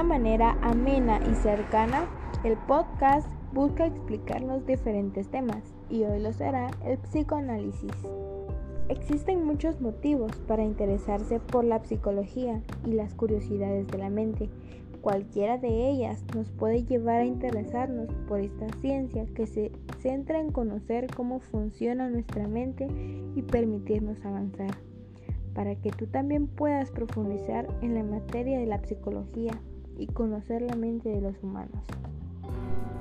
una manera amena y cercana, el podcast busca explicar los diferentes temas y hoy lo será el psicoanálisis. Existen muchos motivos para interesarse por la psicología y las curiosidades de la mente. Cualquiera de ellas nos puede llevar a interesarnos por esta ciencia que se centra en conocer cómo funciona nuestra mente y permitirnos avanzar, para que tú también puedas profundizar en la materia de la psicología y conocer la mente de los humanos.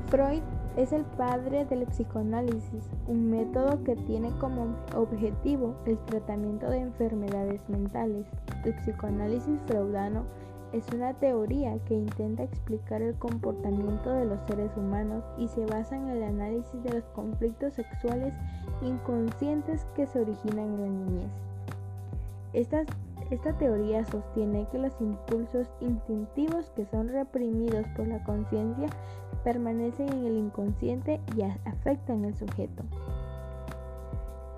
Freud es el padre del psicoanálisis, un método que tiene como objetivo el tratamiento de enfermedades mentales. El psicoanálisis freudano es una teoría que intenta explicar el comportamiento de los seres humanos y se basa en el análisis de los conflictos sexuales inconscientes que se originan en la niñez. Esta, esta teoría sostiene que los impulsos instintivos que son reprimidos por la conciencia permanecen en el inconsciente y afectan al sujeto.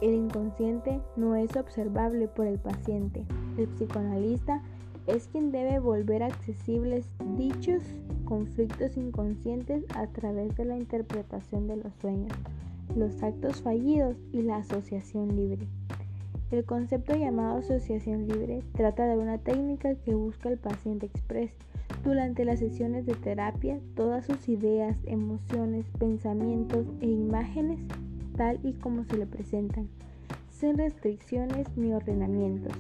El inconsciente no es observable por el paciente. El psicoanalista es quien debe volver accesibles dichos conflictos inconscientes a través de la interpretación de los sueños, los actos fallidos y la asociación libre. El concepto llamado asociación libre trata de una técnica que busca el paciente express durante las sesiones de terapia todas sus ideas, emociones, pensamientos e imágenes tal y como se le presentan, sin restricciones ni ordenamientos.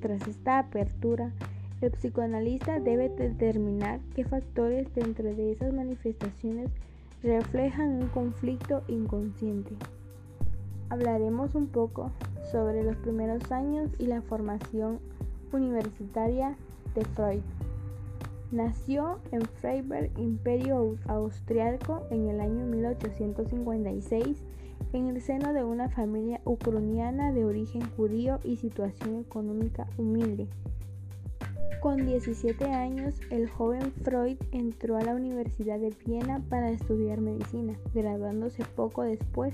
Tras esta apertura, el psicoanalista debe determinar qué factores dentro de esas manifestaciones reflejan un conflicto inconsciente. Hablaremos un poco sobre los primeros años y la formación universitaria de Freud. Nació en Freiberg, Imperio Austriaco, en el año 1856, en el seno de una familia ucraniana de origen judío y situación económica humilde. Con 17 años, el joven Freud entró a la Universidad de Viena para estudiar medicina, graduándose poco después.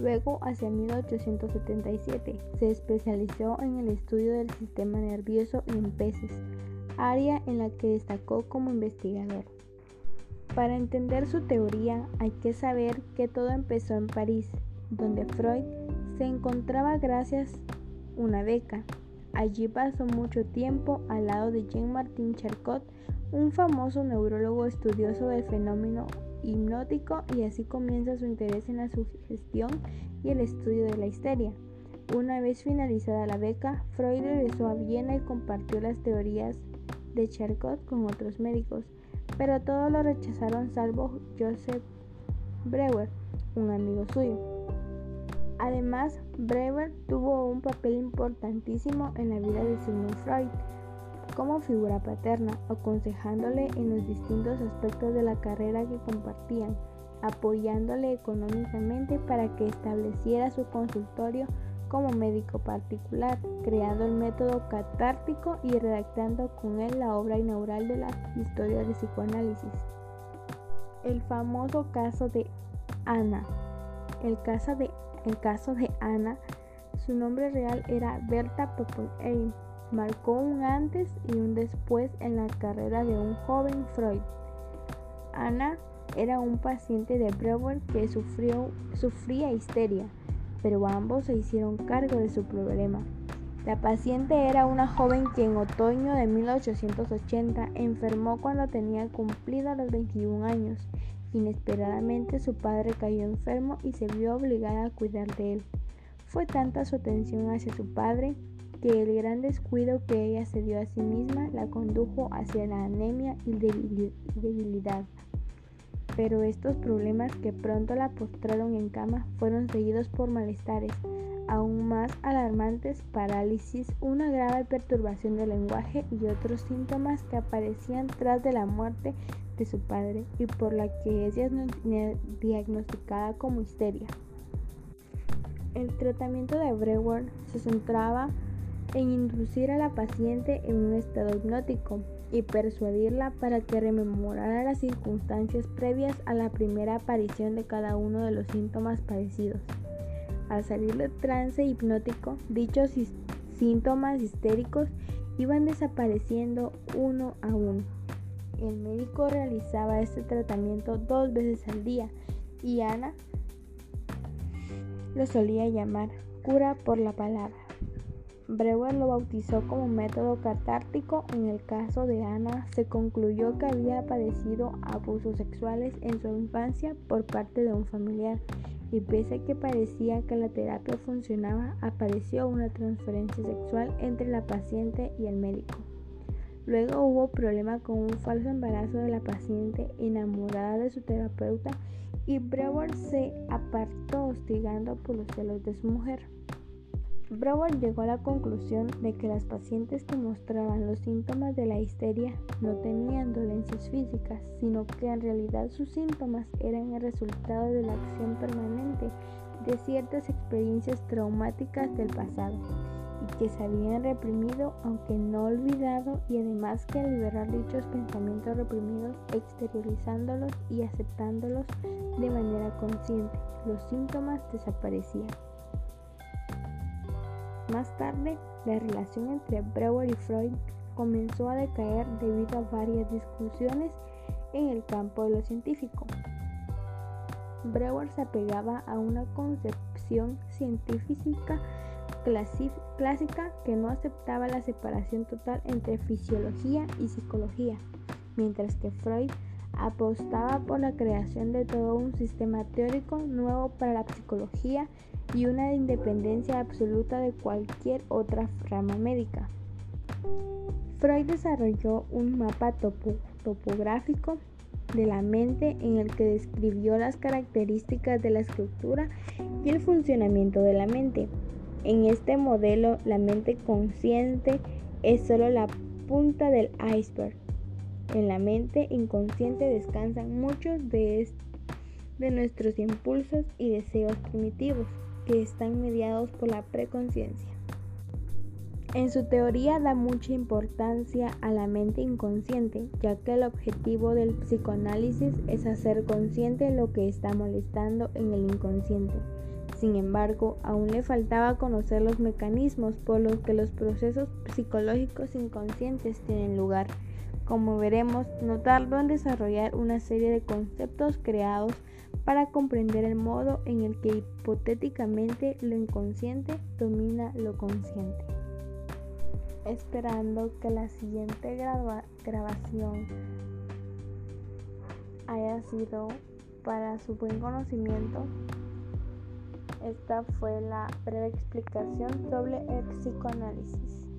Luego, hacia 1877, se especializó en el estudio del sistema nervioso en peces área en la que destacó como investigador. Para entender su teoría hay que saber que todo empezó en París, donde Freud se encontraba gracias a una beca. Allí pasó mucho tiempo al lado de Jean-Martin Charcot, un famoso neurólogo estudioso del fenómeno hipnótico y así comienza su interés en la sugestión y el estudio de la histeria. Una vez finalizada la beca, Freud regresó a Viena y compartió las teorías de Charcot con otros médicos, pero todos lo rechazaron salvo Joseph Breuer, un amigo suyo. Además, Breuer tuvo un papel importantísimo en la vida de Sigmund Freud como figura paterna, aconsejándole en los distintos aspectos de la carrera que compartían, apoyándole económicamente para que estableciera su consultorio como médico particular, creando el método catártico y redactando con él la obra inaugural de la historia del psicoanálisis. El famoso caso de Ana. El caso de, el caso de Ana, su nombre real era Berta Popolheim, marcó un antes y un después en la carrera de un joven Freud. Ana era un paciente de Breuer que sufrió, sufría histeria pero ambos se hicieron cargo de su problema. La paciente era una joven que en otoño de 1880 enfermó cuando tenía cumplidos los 21 años. Inesperadamente su padre cayó enfermo y se vio obligada a cuidar de él. Fue tanta su atención hacia su padre que el gran descuido que ella se dio a sí misma la condujo hacia la anemia y debilidad pero estos problemas que pronto la postraron en cama fueron seguidos por malestares aún más alarmantes, parálisis, una grave perturbación del lenguaje y otros síntomas que aparecían tras de la muerte de su padre y por la que es diagnosticada como histeria. El tratamiento de Breuer se centraba en inducir a la paciente en un estado hipnótico y persuadirla para que rememorara las circunstancias previas a la primera aparición de cada uno de los síntomas padecidos. Al salir del trance hipnótico, dichos síntomas histéricos iban desapareciendo uno a uno. el médico realizaba este tratamiento dos veces al día y Ana lo solía llamar cura por la palabra. Breuer lo bautizó como método catártico. En el caso de Ana, se concluyó que había padecido abusos sexuales en su infancia por parte de un familiar y pese a que parecía que la terapia funcionaba, apareció una transferencia sexual entre la paciente y el médico. Luego hubo problema con un falso embarazo de la paciente enamorada de su terapeuta y Breuer se apartó hostigando por los celos de su mujer. Brower llegó a la conclusión de que las pacientes que mostraban los síntomas de la histeria no tenían dolencias físicas, sino que en realidad sus síntomas eran el resultado de la acción permanente de ciertas experiencias traumáticas del pasado y que se habían reprimido aunque no olvidado y además que al liberar dichos pensamientos reprimidos, exteriorizándolos y aceptándolos de manera consciente, los síntomas desaparecían. Más tarde, la relación entre Breuer y Freud comenzó a decaer debido a varias discusiones en el campo de lo científico. Breuer se apegaba a una concepción científica clásica que no aceptaba la separación total entre fisiología y psicología, mientras que Freud apostaba por la creación de todo un sistema teórico nuevo para la psicología y una independencia absoluta de cualquier otra rama médica. Freud desarrolló un mapa topográfico de la mente en el que describió las características de la estructura y el funcionamiento de la mente. En este modelo, la mente consciente es solo la punta del iceberg. En la mente inconsciente descansan muchos de, nuestros impulsos y deseos primitivos que están mediados por la preconciencia. En su teoría da mucha importancia a la mente inconsciente, ya que el objetivo del psicoanálisis es hacer consciente lo que está molestando en el inconsciente. Sin embargo, aún le faltaba conocer los mecanismos por los que los procesos psicológicos inconscientes tienen lugar. Como veremos, no tardó en desarrollar una serie de conceptos creados para comprender el modo en el que hipotéticamente lo inconsciente domina lo consciente. Esperando que la siguiente grabación haya sido para su buen conocimiento, esta fue la breve explicación sobre el psicoanálisis.